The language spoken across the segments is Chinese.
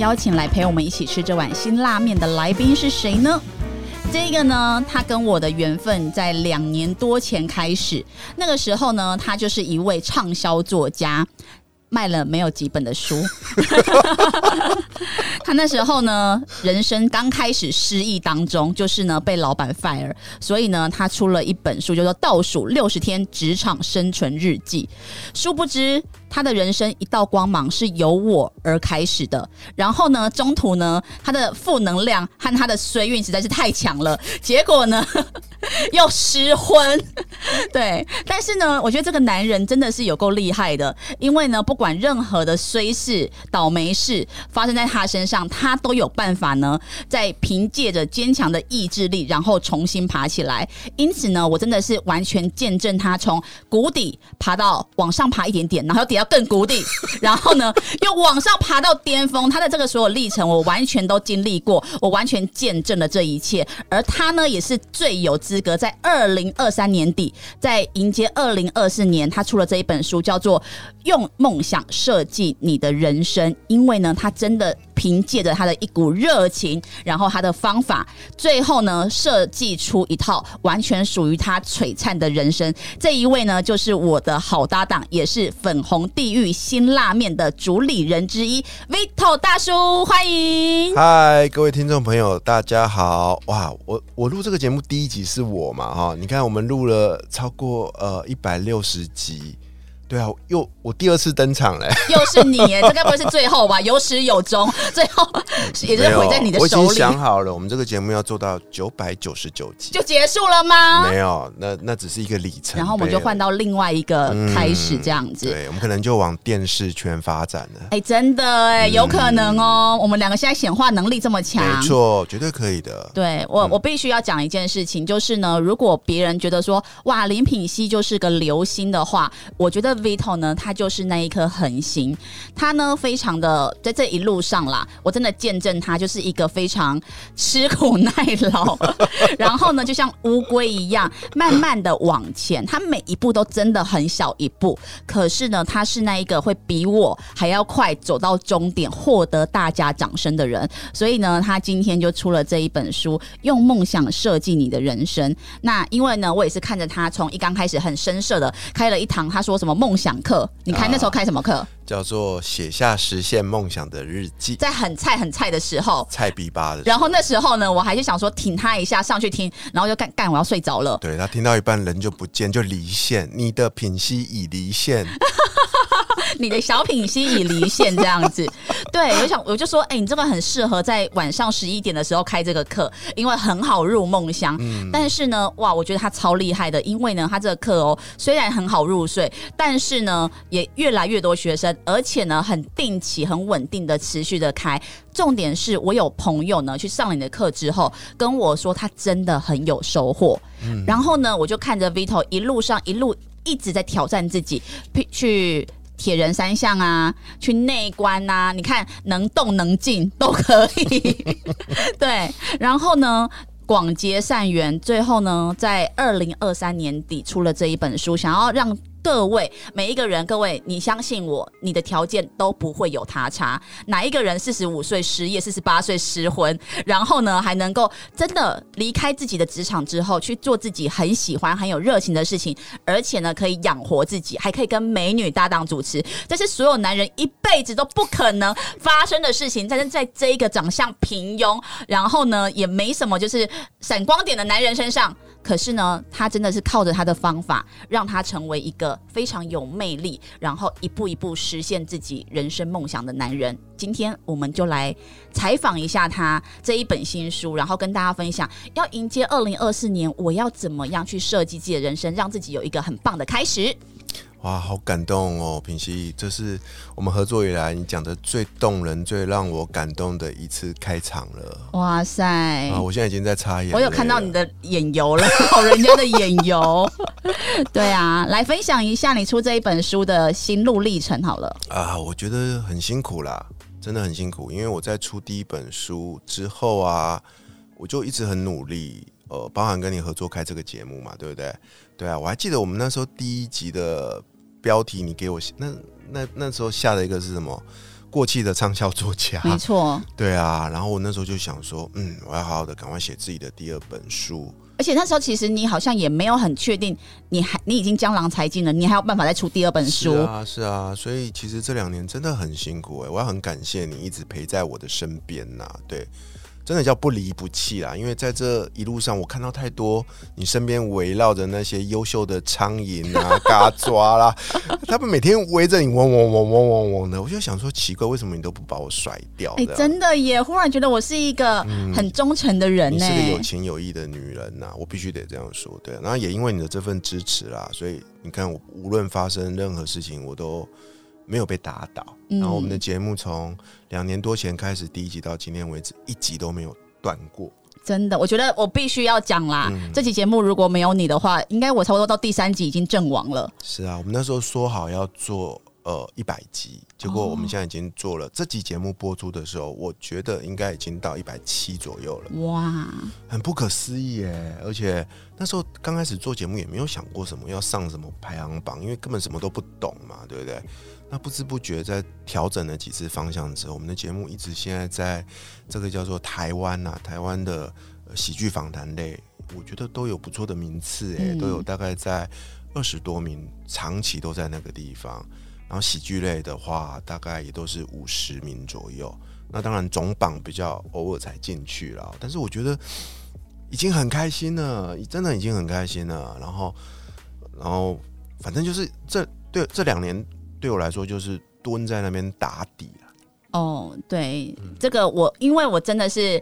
邀请来陪我们一起吃这碗辛辣面的来宾是谁呢？这个呢，他跟我的缘分在两年多前开始。那个时候呢，他就是一位畅销作家，卖了没有几本的书。他那时候呢，人生刚开始失意当中，就是呢被老板 fire，所以呢，他出了一本书，叫做《倒数六十天职场生存日记》。殊不知，他的人生一道光芒是由我而开始的。然后呢，中途呢，他的负能量和他的衰运实在是太强了，结果呢 又失婚。对，但是呢，我觉得这个男人真的是有够厉害的，因为呢，不管任何的衰事、倒霉事发生在他身上，他都有办法呢，在凭借着坚强的意志力，然后重新爬起来。因此呢，我真的是完全见证他从谷底爬到往上爬一点点，然后又跌要更谷底，然后呢又往上爬到巅峰。他的这个所有历程，我完全都经历过，我完全见证了这一切。而他呢，也是最有资格在二零二三年底，在迎接二零二四年，他出了这一本书，叫做《用梦想设计你的人生》。因为呢，他真的。凭借着他的一股热情，然后他的方法，最后呢设计出一套完全属于他璀璨的人生。这一位呢，就是我的好搭档，也是粉红地狱辛辣面的主理人之一，Vito 大叔，欢迎。嗨，各位听众朋友，大家好！哇，我我录这个节目第一集是我嘛哈？你看我们录了超过呃一百六十集。对啊，又我第二次登场嘞，又是你耶！这该不会是最后吧？有始有终，最后也是毁在你的手里。我已经想好了，我们这个节目要做到九百九十九集就结束了吗？没有，那那只是一个里程。然后我们就换到另外一个开始，这样子。对，我们可能就往电视圈发展了。哎，真的哎，有可能哦。我们两个现在显化能力这么强，没错，绝对可以的。对我，我必须要讲一件事情，就是呢，如果别人觉得说哇，林品熙就是个流星的话，我觉得 Vito 呢，他。就是那一颗恒星，他呢非常的在这一路上啦，我真的见证他就是一个非常吃苦耐劳，然后呢就像乌龟一样慢慢的往前，他每一步都真的很小一步，可是呢他是那一个会比我还要快走到终点，获得大家掌声的人，所以呢他今天就出了这一本书，用梦想设计你的人生。那因为呢我也是看着他从一刚开始很深色的开了一堂，他说什么梦想课。你开那时候开什么课？叫做写下实现梦想的日记。在很菜很菜的时候，菜逼吧的。然后那时候呢，我还是想说挺他一下上去听，然后就干干，我要睡着了。对他听到一半人就不见，就离线。你的品析已离线。你的小品心已离线这样子，对，我想我就说，哎，你这个很适合在晚上十一点的时候开这个课，因为很好入梦乡。但是呢，哇，我觉得他超厉害的，因为呢，他这个课哦，虽然很好入睡，但是呢，也越来越多学生，而且呢，很定期、很稳定的持续的开。重点是我有朋友呢，去上你的课之后，跟我说他真的很有收获。然后呢，我就看着 Vito 一路上一路一直在挑战自己，去。铁人三项啊，去内观啊，你看能动能静都可以。对，然后呢，广结善缘，最后呢，在二零二三年底出了这一本书，想要让各位每一个人，各位，你相信我，你的条件都不会有他差。哪一个人四十五岁失业，四十八岁失婚，然后呢还能够真的离开自己的职场之后，去做自己很喜欢、很有热情的事情，而且呢可以养活自己，还可以跟美女搭档主持，这是所有男人一辈子都不可能发生的事情。但是在这一个长相平庸，然后呢也没什么就是闪光点的男人身上。可是呢，他真的是靠着他的方法，让他成为一个非常有魅力，然后一步一步实现自己人生梦想的男人。今天我们就来采访一下他这一本新书，然后跟大家分享，要迎接二零二四年，我要怎么样去设计自己的人生，让自己有一个很棒的开始。哇，好感动哦，平西，这是我们合作以来你讲的最动人、最让我感动的一次开场了。哇塞！啊，我现在已经在擦眼，我有看到你的眼油了，人家的眼油。对啊，来分享一下你出这一本书的心路历程好了。啊，我觉得很辛苦啦，真的很辛苦，因为我在出第一本书之后啊，我就一直很努力，呃，包含跟你合作开这个节目嘛，对不对？对啊，我还记得我们那时候第一集的。标题你给我那那那时候下的一个是什么？过气的畅销作家，没错，对啊。然后我那时候就想说，嗯，我要好好的赶快写自己的第二本书。而且那时候其实你好像也没有很确定，你还你已经江郎才尽了，你还有办法再出第二本书是啊？是啊，所以其实这两年真的很辛苦哎，我要很感谢你一直陪在我的身边呐，对。真的叫不离不弃啦，因为在这一路上，我看到太多你身边围绕着那些优秀的苍蝇啊、嘎抓啦，他们每天围着你嗡嗡嗡嗡嗡嗡的，我就想说奇怪，为什么你都不把我甩掉？哎，真的耶！忽然觉得我是一个很忠诚的人，你是个有情有义的女人呐，我必须得这样说。对，然后也因为你的这份支持啦，所以你看我无论发生任何事情，我都。没有被打倒，然后我们的节目从两年多前开始第一集到今天为止，一集都没有断过。真的，我觉得我必须要讲啦，这期节目如果没有你的话，应该我差不多到第三集已经阵亡了。是啊，我们那时候说好要做呃一百集，结果我们现在已经做了。这集节目播出的时候，我觉得应该已经到一百七左右了。哇，很不可思议耶！而且那时候刚开始做节目也没有想过什么要上什么排行榜，因为根本什么都不懂嘛，对不对？那不知不觉在调整了几次方向之后，我们的节目一直现在在这个叫做台湾呐，台湾的喜剧访谈类，我觉得都有不错的名次哎，都有大概在二十多名，长期都在那个地方。然后喜剧类的话，大概也都是五十名左右。那当然总榜比较偶尔才进去了，但是我觉得已经很开心了，真的已经很开心了。然后，然后反正就是这对这两年。对我来说，就是蹲在那边打底了。哦，对，这个我，因为我真的是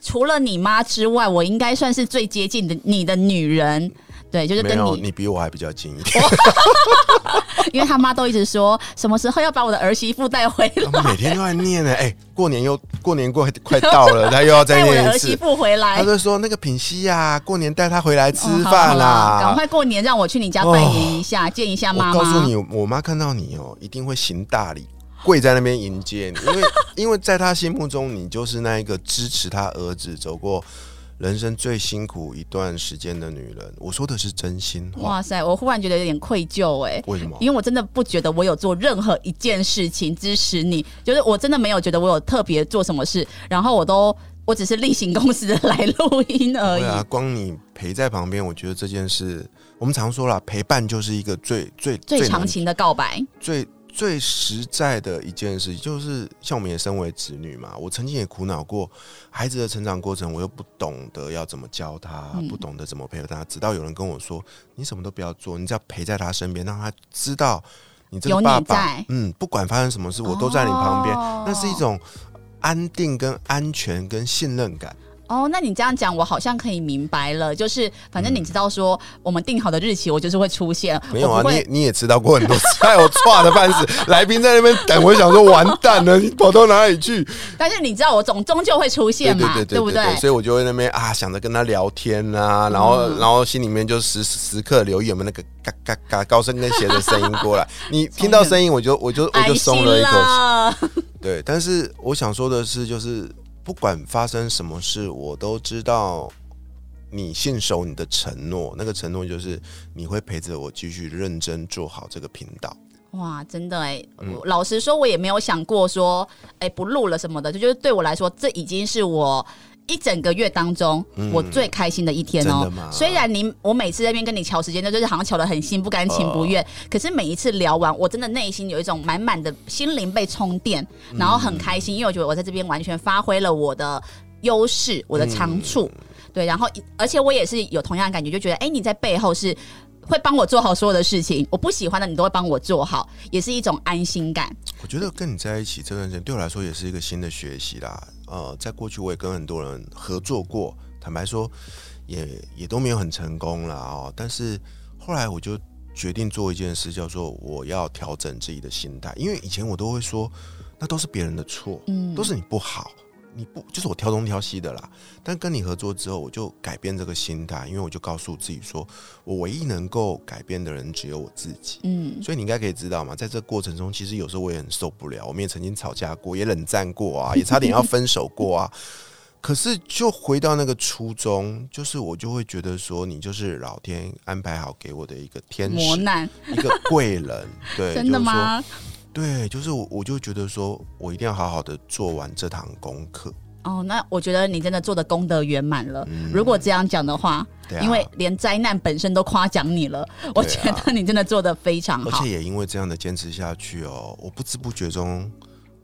除了你妈之外，我应该算是最接近的你的女人。对，就是跟你，你比我还比较近一点。因为他妈都一直说什么时候要把我的儿媳妇带回来，每天都在念呢。哎，过年又过年过快到了，他又要再念儿媳妇回来。他就说那个品熙呀，过年带他回来吃饭啦，赶快过年让我去你家拜年一下，见一下妈妈。告诉你，我妈看到你哦，一定会行大礼，跪在那边迎接你，因为因为在他心目中，你就是那一个支持他儿子走过。人生最辛苦一段时间的女人，我说的是真心话。哇塞，我忽然觉得有点愧疚哎。为什么？因为我真的不觉得我有做任何一件事情支持你，就是我真的没有觉得我有特别做什么事，然后我都我只是例行公事的来录音而已。对啊，光你陪在旁边，我觉得这件事，我们常说了，陪伴就是一个最最最长情的告白。最最实在的一件事，就是像我们也身为子女嘛，我曾经也苦恼过孩子的成长过程，我又不懂得要怎么教他，不懂得怎么配合他，直到有人跟我说：“你什么都不要做，你只要陪在他身边，让他知道你这个爸爸，嗯，不管发生什么事，我都在你旁边。”那是一种安定、跟安全、跟信任感。哦，那你这样讲，我好像可以明白了。就是反正你知道，说我们定好的日期，我就是会出现。没有啊，你你也迟到过很多次，害我错的半死。来宾在那边等，我想说完蛋了，你跑到哪里去？但是你知道，我总终究会出现嘛，对不对？所以我就会那边啊，想着跟他聊天啊，然后然后心里面就时时刻留意有没有那个嘎嘎嘎高声跟鞋的声音过来。你听到声音，我就我就我就松了一口气。对，但是我想说的是，就是。不管发生什么事，我都知道你信守你的承诺，那个承诺就是你会陪着我继续认真做好这个频道。哇，真的哎、老实说，我也没有想过说，哎、不录了什么的，就就是对我来说，这已经是我。一整个月当中，我最开心的一天哦、虽然你我每次在那边跟你瞧时间，就是好像瞧得很心不甘情不哦愿，可是每一次聊完，我真的内心有一种满满的心灵被充电，然后很开心，因为我觉得我在这边完全发挥了我的优势，我的长处。嗯对，然后而且我也是有同样的感觉，就觉得哎、你在背后是会帮我做好所有的事情，我不喜欢的你都会帮我做好，也是一种安心感。我觉得跟你在一起这段时间对我来说也是一个新的学习啦。呃，在过去我也跟很多人合作过，坦白说也也都没有很成功啦哦。但是后来我就决定做一件事，叫做我要调整自己的心态，因为以前我都会说那都是别人的错，嗯都是你不好。你不就是我挑东挑西的啦？但跟你合作之后，我就改变这个心态，因为我就告诉自己说，我唯一能够改变的人只有我自己。嗯，所以你应该可以知道嘛，在这个过程中，其实有时候我也很受不了，我们也曾经吵架过，也冷战过啊，也差点要分手过啊。可是就回到那个初衷，就是我就会觉得说，你就是老天安排好给我的一个天使，磨难，一个贵人，对，真的就是说吗？对，就是我，我就觉得说我一定要好好的做完这堂功课。哦，那我觉得你真的做的功德圆满了。如果这样讲的话，嗯对啊，因为连灾难本身都夸奖你了，我觉得你真的做的非常好而且。也因为这样的坚持下去哦，我不知不觉中，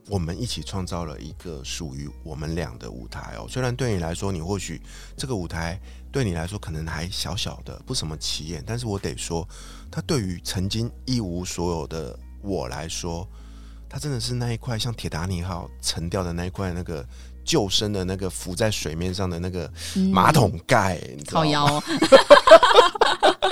我们一起创造了一个属于我们俩的舞台哦。虽然对你来说，你或许这个舞台对你来说可能还小小的，不什么起眼，但是我得说，它对于曾经一无所有的我来说，它真的是那一块像铁达尼号沉掉的那一块那个。救生的那个浮在水面上的那个马桶盖，你知道吗靠腰，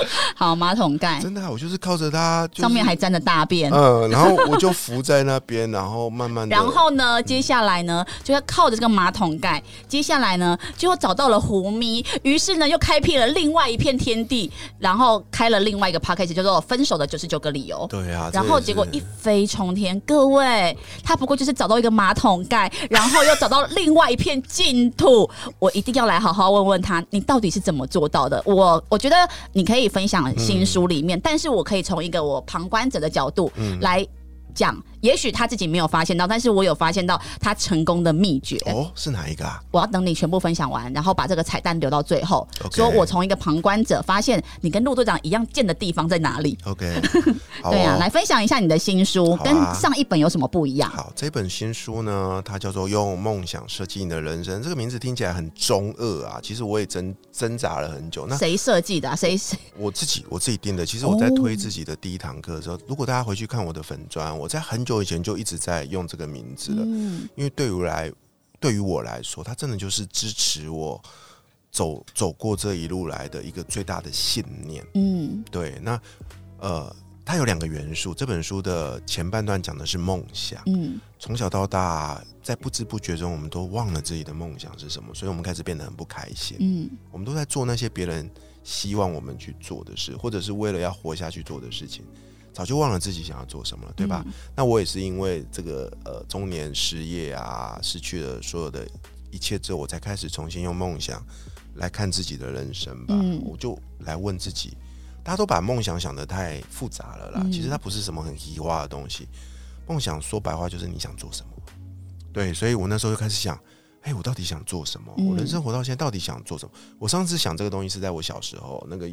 好马桶盖真的啊、我就是靠着它，就是上面还沾着大便。嗯，然后我就浮在那边，然后慢慢的，然后呢，接下来呢，就要靠着这个马桶盖，接下来呢，就找到了胡咪，于是呢，又开辟了另外一片天地，然后开了另外一个 p a c k a g e 叫做《分手的九十九个理由》。对啊，然后结果一飞冲天，各位，他不过就是找到一个马桶盖，然后又找到另外一片净土。我一定要来好好问问他，你到底是怎么做到的？我我觉得你可以分享新书里面，但是我可以从一个我旁观者的角度来讲，也许他自己没有发现到，但是我有发现到他成功的秘诀。哦，是哪一个啊？我要等你全部分享完，然后把这个彩蛋留到最后 OK 说我从一个旁观者发现你跟陆队长一样贱的地方在哪里。OK，好对啊，哦来分享一下你的新书，啊跟上一本有什么不一样？好，这本新书呢，它叫做《用梦想设计你的人生》。这个名字听起来很中二啊，其实我也挣挣扎了很久。那谁设计的、啊？谁谁？我自己我自己定的。其实我在推自己的第一堂课的时候，如果大家回去看我的粉砖，我在很久以前就一直在用这个名字了。嗯因为对于我来，对于我来说，它真的就是支持我走走过这一路来的一个最大的信念。嗯对，那呃，它有两个元素。这本书的前半段讲的是梦想，嗯从小到大，在不知不觉中，我们都忘了自己的梦想是什么，所以我们开始变得很不开心。嗯我们都在做那些别人希望我们去做的事，或者是为了要活下去做的事情，早就忘了自己想要做什么了，对吧？嗯那我也是因为这个呃中年失业啊，失去了所有的一切之后，我才开始重新用梦想来看自己的人生吧。嗯我就来问自己，大家都把梦想想得太复杂了啦，嗯其实它不是什么很奇化的东西。梦想说白话就是你想做什么。对，所以我那时候就开始想，哎、我到底想做什么？嗯我人生活到现在到底想做什么？我上次想这个东西是在我小时候，那个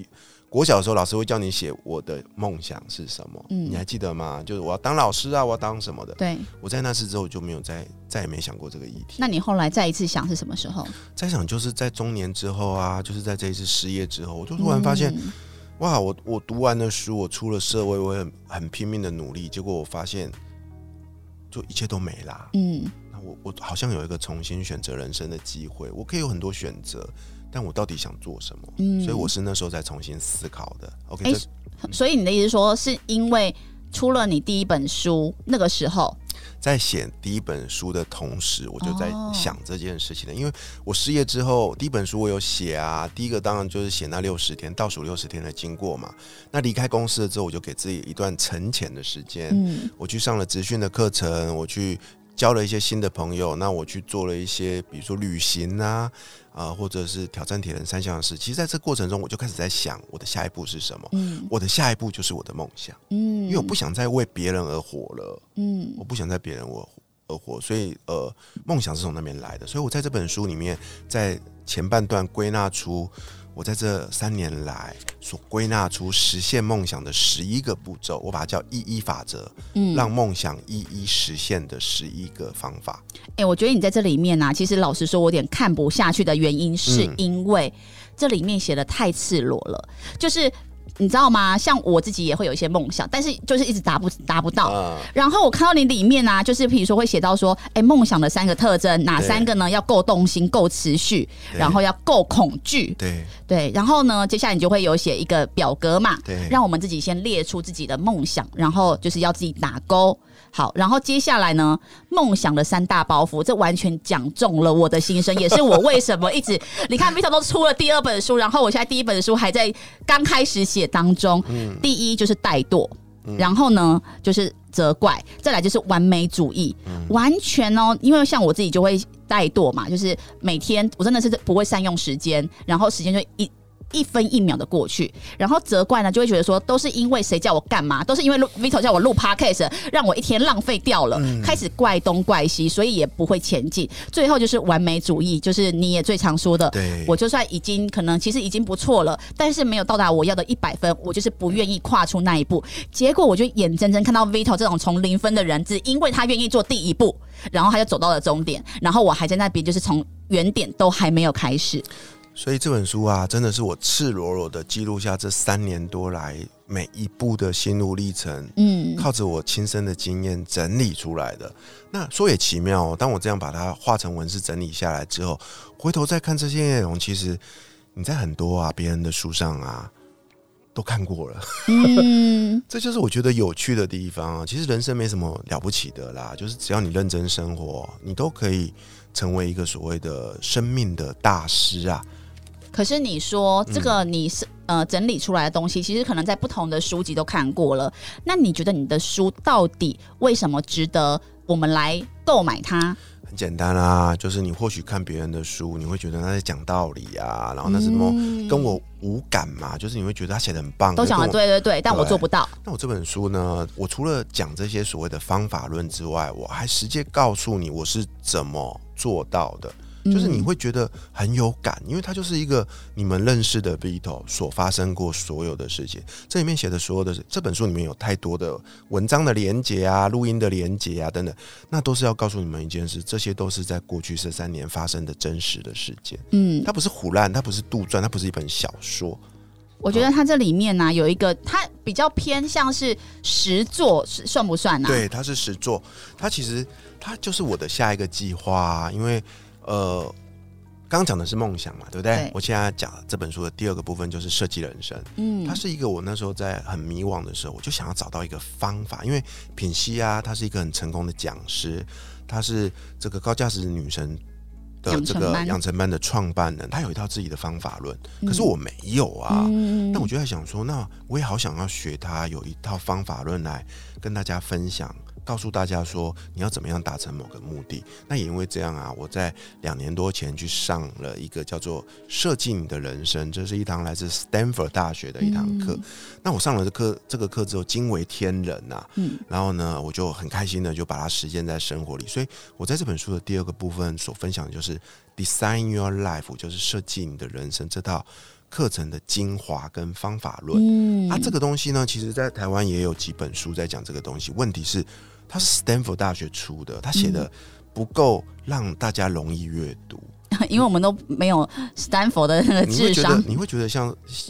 国小的时候，老师会叫你写我的梦想是什么，嗯你还记得吗？就是我要当老师啊，我要当什么的。对。我在那次之后就没有再再也没想过这个议题。那你后来再一次想是什么时候？再想就是在中年之后啊，就是在这一次失业之后，我就突然发现，嗯哇，我我读完了书，我出了社会，我很很拼命的努力，结果我发现，就一切都没啦。嗯那我我好像有一个重新选择人生的机会，我可以有很多选择，但我到底想做什么？嗯所以我是那时候在重新思考的。OK，、所以你的意思是说，是因为出了你第一本书那个时候，在写第一本书的同时，我就在哦想这件事情的。因为我失业之后，第一本书我有写啊，第一个当然就是写那六十天倒数六十天的经过嘛。那离开公司了之后，我就给自己一段沉潜的时间，嗯我去上了职训的课程，我去交了一些新的朋友，那我去做了一些，比如说旅行啊，啊、或者是挑战铁人三项的事。其实，在这过程中，我就开始在想，我的下一步是什么？嗯我的下一步就是我的梦想，嗯因为我不想再为别人而活了，嗯我不想在别人我而活，所以呃，梦想是从那边来的。所以我在这本书里面，在前半段归纳出我在这三年来所归纳出实现梦想的十一个步骤，我把它叫一一法则，嗯。让梦想一一实现的十一个方法。哎、我觉得你在这里面呢、其实老实说，我有点看不下去的原因，是嗯。因为这里面写的太赤裸了，就是你知道吗？像我自己也会有一些梦想，但是就是一直达不达不到。啊，然后我看到你里面啊，就是比如说会写到说，哎，梦想的三个特征，哪三个呢？要够动心、够持续，然后要够恐惧，对对。然后呢，接下来你就会有写一个表格嘛，对，让我们自己先列出自己的梦想，然后就是要自己打勾。好，然后接下来呢，梦想的三大包袱，这完全讲中了我的心声，也是我为什么一直你看 Vito 都出了第二本书，然后我现在第一本书还在刚开始写当中。第一就是怠惰，然后呢就是责怪，再来就是完美主义，完全哦，因为像我自己就会怠惰嘛，就是每天我真的是不会善用时间，然后时间就一。一分一秒的过去，然后责怪呢，就会觉得说都是因为谁叫我干嘛，都是因为录 Vito 叫我录 Podcast，让我一天浪费掉了，开始怪东怪西，所以也不会前进。最后就是完美主义，就是你也最常说的，我就算已经可能其实已经不错了，但是没有到达我要的一百分，我就是不愿意跨出那一步。结果我就眼睁睁看到 Vito 这种从零分的人，只因为他愿意做第一步，然后他就走到了终点，然后我还在那边就是从原点都还没有开始。所以这本书啊，真的是我赤裸裸的记录下这三年多来每一步的心路历程，嗯，靠着我亲身的经验整理出来的。那说也奇妙、哦，当我这样把它化成文字整理下来之后，回头再看这些内容，其实你在很多啊别人的书上啊都看过了。嗯，这就是我觉得有趣的地方啊。其实人生没什么了不起的啦，就是只要你认真生活，你都可以成为一个所谓的生命的大师啊。可是你说这个你是、呃整理出来的东西，其实可能在不同的书籍都看过了。那你觉得你的书到底为什么值得我们来购买它？很简单啊，就是你或许看别人的书，你会觉得他在讲道理啊，然后那是什么跟我无感嘛，就是你会觉得他写的很棒，都讲的。对对对，但我做不到。那我这本书呢，我除了讲这些所谓的方法论之外，我还直接告诉你我是怎么做到的。就是你会觉得很有感，因为它就是一个你们认识的 Vito 所发生过所有的事情。这里面写的所有的这本书里面有太多的文章的连接啊、录音的连接啊等等，那都是要告诉你们一件事，这些都是在过去这三年发生的真实的事件。嗯，它不是胡乱，它不是杜撰，它不是一本小说。我觉得它这里面呢、有一个，它比较偏向是实作，是算不算呢、啊？，对，它是实作，它其实它就是我的下一个计划、啊，因为呃，刚刚讲的是梦想嘛，对不对？对我现在讲这本书的第二个部分就是设计人生，嗯它是一个我那时候在很迷惘的时候，我就想要找到一个方法，因为品熙啊，她是一个很成功的讲师，她是这个高价值女神。的这个养成班的创办人，他有一套自己的方法论，嗯可是我没有啊。嗯那我就在想说，那我也好想要学他有一套方法论来跟大家分享，告诉大家说你要怎么样达成某个目的。那也因为这样啊，我在两年多前去上了一个叫做《设计你的人生》，这是一堂来自 Stanford 大学的一堂课。那我上了这课这个课之后，惊为天人呐、嗯然后呢，我就很开心的就把它实践在生活里。所以我在这本书的第二个部分所分享的就是 Design Your Life，就是设计你的人生这套课程的精华跟方法论。嗯啊，这个东西呢，其实在台湾也有几本书在讲这个东西。问题是，它是 Stanford 大学出的，他写的不够让大家容易阅读。因为我们都没有斯坦福的那个智商，你会觉得像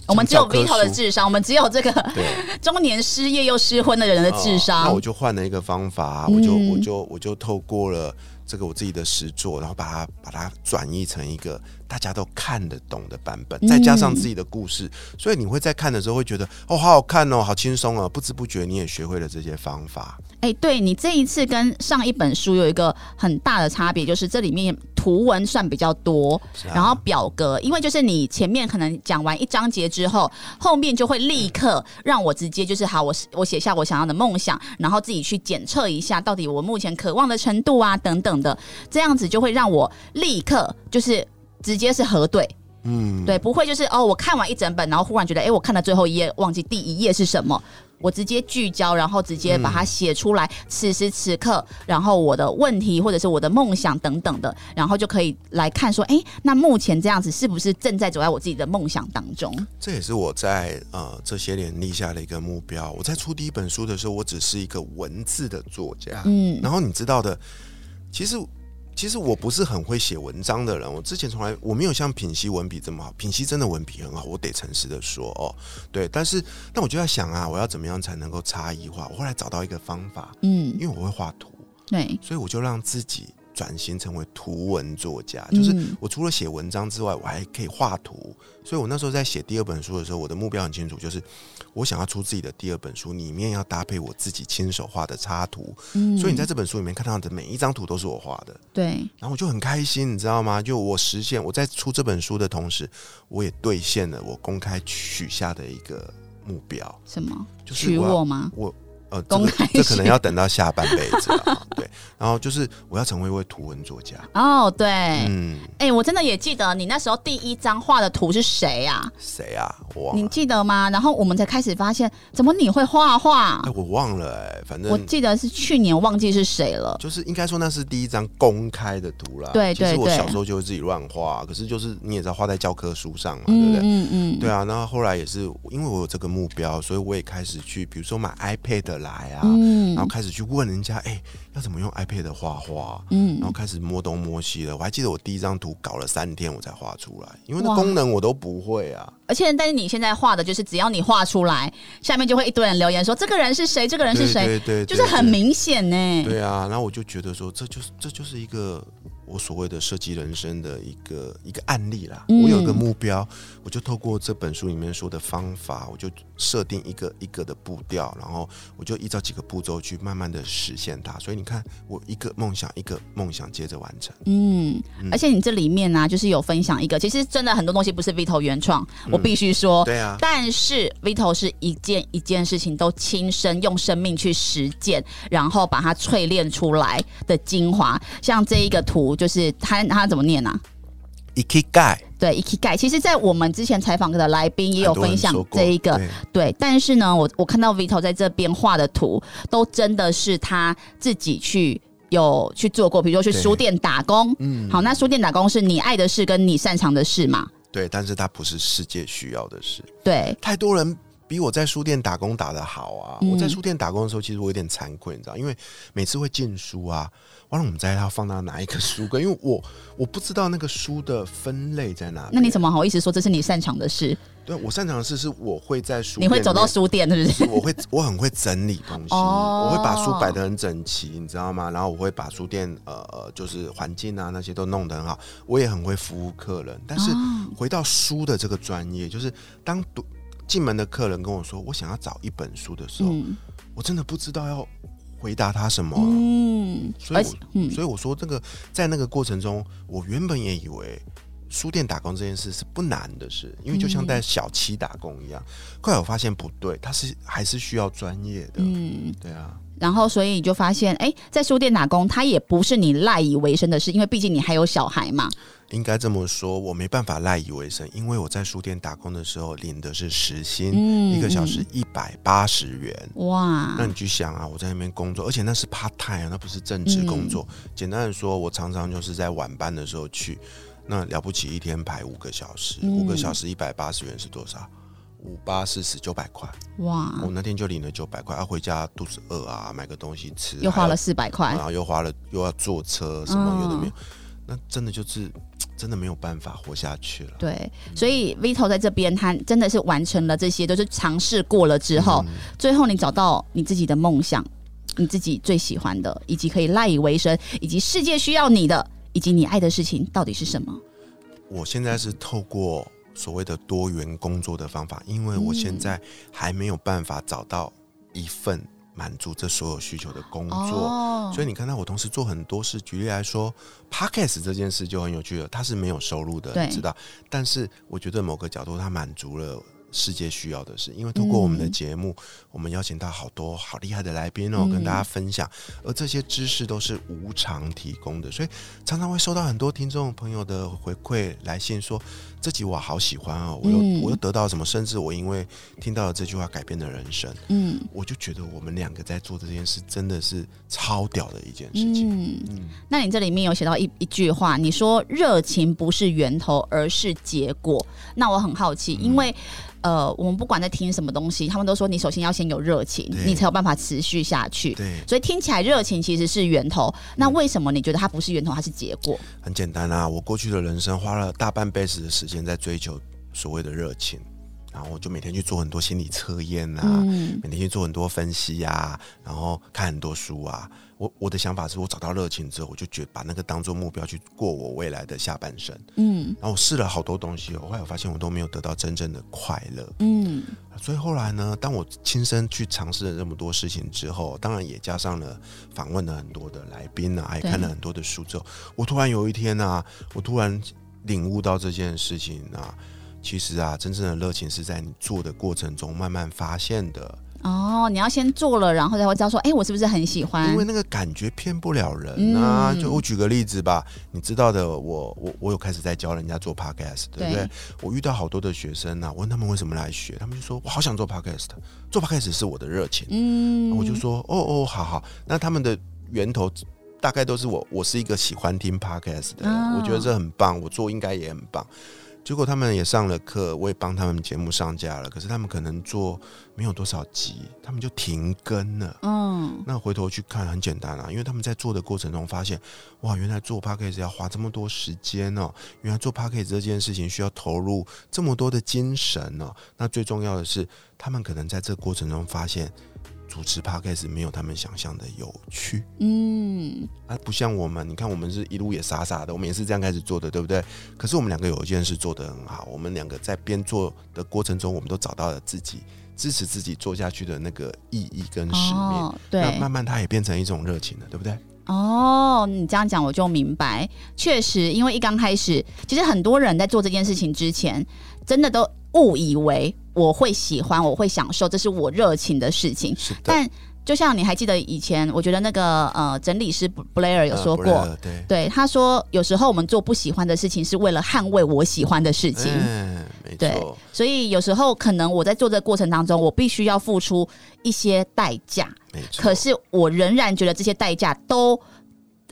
我们只有像教科 Vito 的智商，我们只有这个对 中年失业又失婚的人的智哦商。那我就换了一个方法，我就嗯我就我就透过了这个我自己的实作，然后把它把它转译成一个大家都看得懂的版本，再加上自己的故事，所以你会在看的时候会觉得哦，好好看哦，好轻松哦，不知不觉你也学会了这些方法。哎，对你这一次跟上一本书有一个很大的差别，就是这里面图文算比较多，啊。然后表格，因为就是你前面可能讲完一章节之后，后面就会立刻让我直接就是好，我我写下我想要的梦想，然后自己去检测一下到底我目前渴望的程度啊等等的，这样子就会让我立刻就是直接是核对。嗯，对，不会就是哦，我看完一整本，然后忽然觉得，哎，我看了最后一页，忘记第一页是什么。我直接聚焦，然后直接把它写出来。此时此刻，然后我的问题或者是我的梦想等等的，然后就可以来看说，哎，那目前这样子是不是正在走在我自己的梦想当中？这也是我在呃这些年立下的一个目标。我在出第一本书的时候，我只是一个文字的作家，嗯然后你知道的，其实其实我不是很会写文章的人，我之前从来我没有像品熙文笔这么好，品熙真的文笔很好，我得诚实的说哦，对，但是那我就在想啊，我要怎么样才能够差异化？我后来找到一个方法，嗯，因为我会画图，对，所以我就让自己转型成为图文作家，就是嗯我除了写文章之外，我还可以画图。所以我那时候在写第二本书的时候，我的目标很清楚，就是我想要出自己的第二本书，里面要搭配我自己亲手画的插图。嗯所以你在这本书里面看到的每一张图都是我画的，对，然后我就很开心，你知道吗？就我实现我在出这本书的同时，我也兑现了我公开许下的一个目标，什么就是我吗？我呃，这个公开这可能要等到下半辈子了。对，然后就是我要成为一位图文作家。哦，对，嗯，哎、我真的也记得你那时候第一张画的图是谁啊？谁啊？我忘你，记得吗？然后我们才开始发现，怎么你会画画哎，？我忘了哎、反正我记得是去年，忘记是谁了。就是应该说那是第一张公开的图啦。对对对其实我小时候就会自己乱画，可是就是你也知道画在教科书上嘛，对不对？嗯嗯对啊，然后后来也是因为我有这个目标，所以我也开始去，比如说买 iPad 来啊，嗯然后开始去问人家，哎、要怎么用 iPad 画画？嗯然后开始摸东摸西了。我还记得我第一张图搞了三天我才画出来，因为那功能我都不会啊。而且，但是你现在画的就是，只要你画出来，下面就会一堆人留言说这个人是谁，这个人是谁，对对对，就是很。明显呢。对啊，然后我就觉得说，这就是这就是一个我所谓的设计人生的一个一个案例啦。嗯我有一个目标，我就透过这本书里面说的方法，我就设定一个一个的步调，然后我就依照几个步骤去慢慢的实现它。所以你看，我一个梦想一个梦想接着完成。嗯，而且你这里面呢、就是有分享一个，其实真的很多东西不是 Vito 原创，我必须说。对啊，但是 Vito 是一件一件事情都亲身用生命去实践，然后把它淬炼出来的精华。像这一个图，就是它它怎么念啊？ikigai 对 Ikigai，其实，在我们之前采访的来宾也有分享这一个，对对，但是呢，我我看到 Vito 在这边画的图，都真的是他自己去有去做过，比如说去书店打工。嗯好，那书店打工是你爱的事跟你擅长的事嘛？对，但是它不是世界需要的事。对，太多人比我在书店打工打的好啊！嗯我在书店打工的时候，其实我有点惭愧，你知道，因为每次会进书啊，完了我们在要放到哪一个书柜，因为我 我不知道那个书的分类在哪边。那你怎么好意思说这是你擅长的事？对我擅长的事是我会在书你会走到书店，是不是？我会我很会整理东西，哦我会把书摆的很整齐，你知道吗？然后我会把书店呃呃就是环境啊那些都弄得很好，我也很会服务客人。但是哦回到书的这个专业，就是当读进门的客人跟我说我想要找一本书的时候，嗯。我真的不知道要回答他什么啊、嗯，所以所以我说这个在那个过程中，我原本也以为书店打工这件事是不难的事，因为就像在小七打工一样。后来我发现不对，他是还是需要专业的。嗯，对啊，然后所以你就发现，哎，在书店打工，它也不是你赖以为生的事，因为毕竟你还有小孩嘛。应该这么说，我没办法赖以为生，因为我在书店打工的时候领的是时薪，嗯一个小时一百八十元。哇那，你去想啊，我在那边工作，而且那是 part time 啊，那不是正职工嗯作。简单的说，我常常就是在晚班的时候去，那了不起一天排五个小时，嗯五个小时一百八十元是多少？五八四十九百块，哇，我那天就领了九百块，啊，回家肚子饿啊，买个东西吃，又花了还四百块，然后又花了又要坐车什么嗯有的没有，那真的就是真的没有办法活下去了。对，所以 Vito 在这边，他真的是完成了这些，都是尝试过了之后，嗯最后你找到你自己的梦想。你自己最喜欢的，以及可以赖以为生，以及世界需要你的，以及你爱的事情到底是什么？我现在是透过所谓的多元工作的方法，因为我现在还没有办法找到一份满足这所有需求的工作，哦所以你看到我同时做很多事。举例来说，podcast 这件事就很有趣了，它是没有收入的，你知道？但是我觉得某个角度它满足了。世界需要的是，因为通过我们的节目，我们邀请到好多好厉害的来宾哦，嗯跟大家分享，而这些知识都是无偿提供的，所以常常会收到很多听众朋友的回馈来信说，这集我好喜欢哦，我又、嗯我又得到什么，甚至我因为听到了这句话改变了人生，嗯我就觉得我们两个在做这件事真的是超屌的一件事情。嗯。嗯，那你这里面有写到一一句话，你说热情不是源头，而是结果。那我很好奇，因为呃，我们不管在听什么东西，他们都说你首先要先有热情，你才有办法持续下去。对，所以听起来热情其实是源头，那为什么你觉得它不是源头，它是结果？很简单啊，我过去的人生花了大半辈子的时间在追求所谓的热情，然后我就每天去做很多心理测验啊，嗯每天去做很多分析啊，然后看很多书啊。我我的想法是我找到热情之后，我就觉把那个当做目标去过我未来的下半生。嗯然后我试了好多东西我，后来我发现我都没有得到真正的快乐。嗯所以后来呢，当我亲身去尝试了这么多事情之后，当然也加上了访问了很多的来宾啊，还看了很多的书之后，我突然有一天啊，我突然领悟到这件事情啊，其实啊，真正的热情是在你做的过程中慢慢发现的，哦，你要先做了，然后才会知道说，哎、我是不是很喜欢因为？那个感觉骗不了人啊。嗯就我举个例子吧，你知道的，我我我有开始在教人家做 podcast，对不对？对我遇到好多的学生啊，我问他们为什么来学，他们就说我好想做 podcast，做 podcast 是我的热情。嗯我就说哦哦，好好，那他们的源头大概都是我，我是一个喜欢听 podcast 的人，哦我觉得这很棒，我做应该也很棒。结果他们也上了课，我也帮他们节目上架了，可是他们可能做没有多少集，他们就停更了。嗯那回头去看，很简单啊，因为他们在做的过程中发现，哇，原来做 p a c k a g e 要花这么多时间哦，原来做 p a c k a g e 这件事情需要投入这么多的精神哦。那最重要的是，他们可能在这个过程中发现，主持 podcast 没有他们想象的有趣。嗯啊，不像我们，你看我们是一路也傻傻的，我们也是这样开始做的，对不对？可是我们两个有一件事做得很好，我们两个在边做的过程中，我们都找到了自己支持自己做下去的那个意义跟使命。哦，对那慢，慢它也变成一种热情了，对不对？哦，你这样讲我就明白。确实，因为一刚开始，其实很多人在做这件事情之前，真的都误以为我会喜欢，我会享受，这是我热情的事情。是的，但就像你还记得以前，我觉得那个呃整理师 Blair 有呃说过，对，对他说，有时候我们做不喜欢的事情，是为了捍卫我喜欢的事情。嗯，没对错，所以有时候可能我在做这个过程当中，我必须要付出一些代价，没错。可是我仍然觉得这些代价都，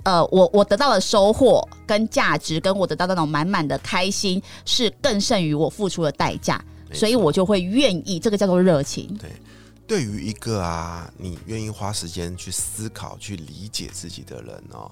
呃，我我得到的收获跟价值，跟我得到那种满满的开心，是更胜于我付出的代价，所以我就会愿意，这个叫做热情。对。对于一个啊，你愿意花时间去思考、去理解自己的人哦，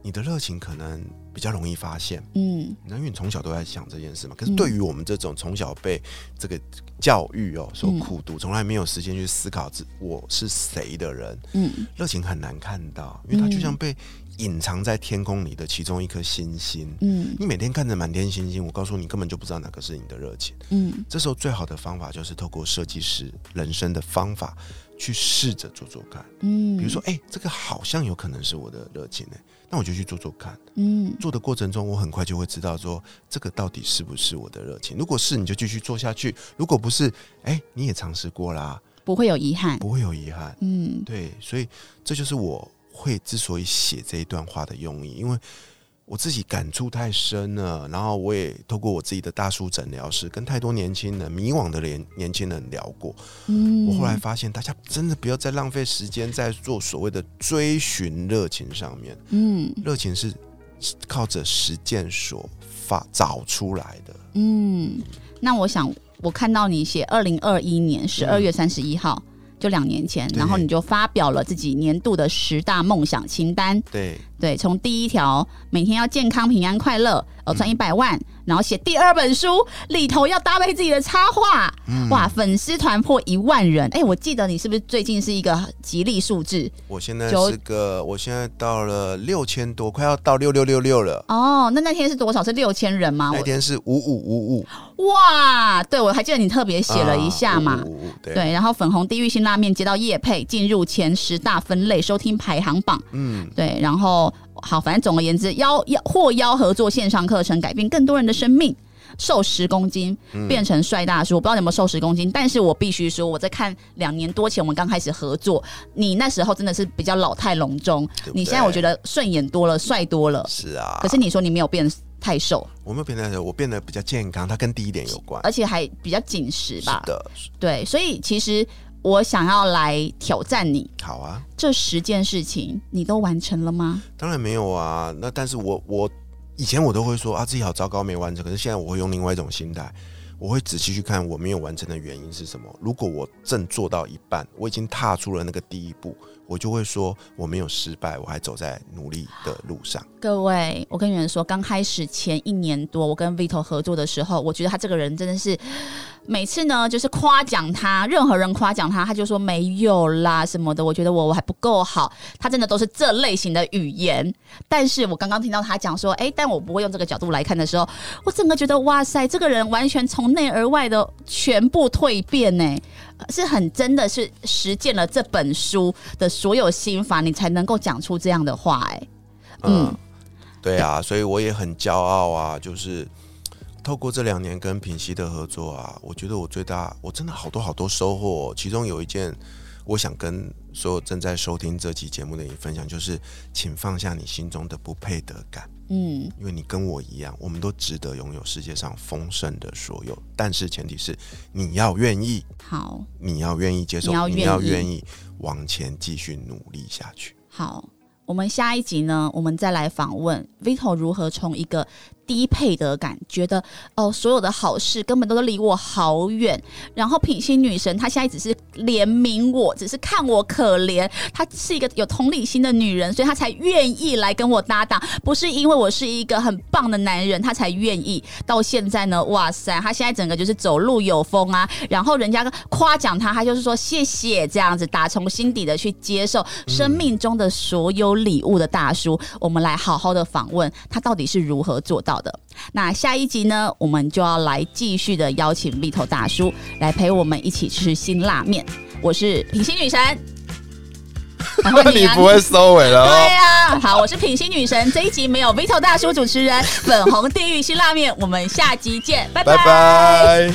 你的热情可能比较容易发现。嗯。那因为你从小都在想这件事嘛。可是对于我们这种从小被这个教育哦所苦读，从来没有时间去思考自我是谁的人，嗯。热情很难看到，因为他就像被隐藏在天空里的其中一颗星星。嗯你每天看着满天星星，我告诉你，根本就不知道哪个是你的热情。嗯这时候最好的方法就是透过设计师人生的方法去试着做做看。嗯，比如说，哎、这个好像有可能是我的热情哎、那我就去做做看。嗯做的过程中，我很快就会知道说这个到底是不是我的热情。如果是，你就继续做下去；如果不是，哎、你也尝试过啦，不会有遗憾。不会有遗憾。嗯对，所以这就是我会之所以写这一段话的用意，因为我自己感触太深了，然后我也透过我自己的大叔诊疗室，跟太多年轻人、迷惘的年年轻人聊过。嗯，我后来发现，大家真的不要再浪费时间在做所谓的追寻热情上面，嗯热情是靠着实践所发找出来的。嗯，那我想我看到你写二零二一年十二月三十一号。就两年前，然后你就发表了自己年度的十大梦想清单。对，对，从第一条每天要健康、平安、快乐，呃，赚一百万，然后写第二本书里头要搭配自己的插画，哇，粉丝团破一万人，哎，我记得你是不是最近是一个吉利数字？我现在是个，我现在到了六千多，快要到六六六六了。哦，那那天是多少？是六千人吗？那天是五五五五。哇，对，我还记得你特别写了一下嘛，对，然后粉红地狱辛拉面接到叶配，进入前十大分类收听排行榜。嗯，对，然后。好，反正总而言之，邀邀或邀合作线上课程，改变更多人的生命，瘦十公斤变成帅大叔。我不知道你有没有瘦十公斤，但是我必须说，我在看两年多前我们刚开始合作，你那时候真的是比较老态龙钟，你现在我觉得顺眼多了，帅多了。是啊，可是你说你没有变太瘦，我没有变太瘦，我变得比较健康，它跟第一点有关，而且还比较紧实吧？是的，对，所以其实。我想要来挑战你，好啊！这十件事情你都完成了吗？当然没有啊。那但是我我以前我都会说啊自己好糟糕没完成，可是现在我会用另外一种心态，我会仔细去看我没有完成的原因是什么。如果我正做到一半，我已经踏出了那个第一步。我就会说我没有失败，我还走在努力的路上。各位，我跟你们说，刚开始前一年多，我跟 Vito 合作的时候，我觉得他这个人真的是每次呢，就是夸奖他，任何人夸奖他，他就说没有啦什么的。我觉得我我还不够好，他真的都是这类型的语言。但是我刚刚听到他讲说，哎，但我不会用这个角度来看的时候，我整个觉得哇塞，这个人完全从内而外的全部蜕变呢。是很真的是实践了这本书的所有心法，你才能够讲出这样的话。哎，嗯，对啊，所以我也很骄傲啊。就是透过这两年跟品溪的合作啊，我觉得我最大，我真的好多好多收获。其中有一件，我想跟所有正在收听这期节目的你分享，就是请放下你心中的不配得感。嗯，因为你跟我一样，我们都值得拥有世界上丰盛的所有，但是前提是你要愿意，好，你要愿意接受，你要愿意往前继续努力下去。好，我们下一集呢，我们再来访问 Vito 如何从一个。低配得感，觉得哦，所有的好事根本都是离我好远。然后品心女神，她现在只是怜悯我，只是看我可怜。她是一个有同理心的女人，所以她才愿意来跟我搭档，不是因为我是一个很棒的男人，她才愿意。到现在呢，哇塞，她现在整个就是走路有风啊。然后人家夸奖她，她就是说谢谢这样子，打从心底的去接受生命中的所有礼物的大叔。我们来好好的访问他到底是如何做到。好的，那下一集呢，我们就要来继续的邀请 Vito 大叔来陪我们一起吃辛辣面。我是品心女神，你不会收尾了？对呀，好，我是品心女神。这一集没有 Vito 大叔主持人，粉红地狱辛辣面，我们下集见，拜拜。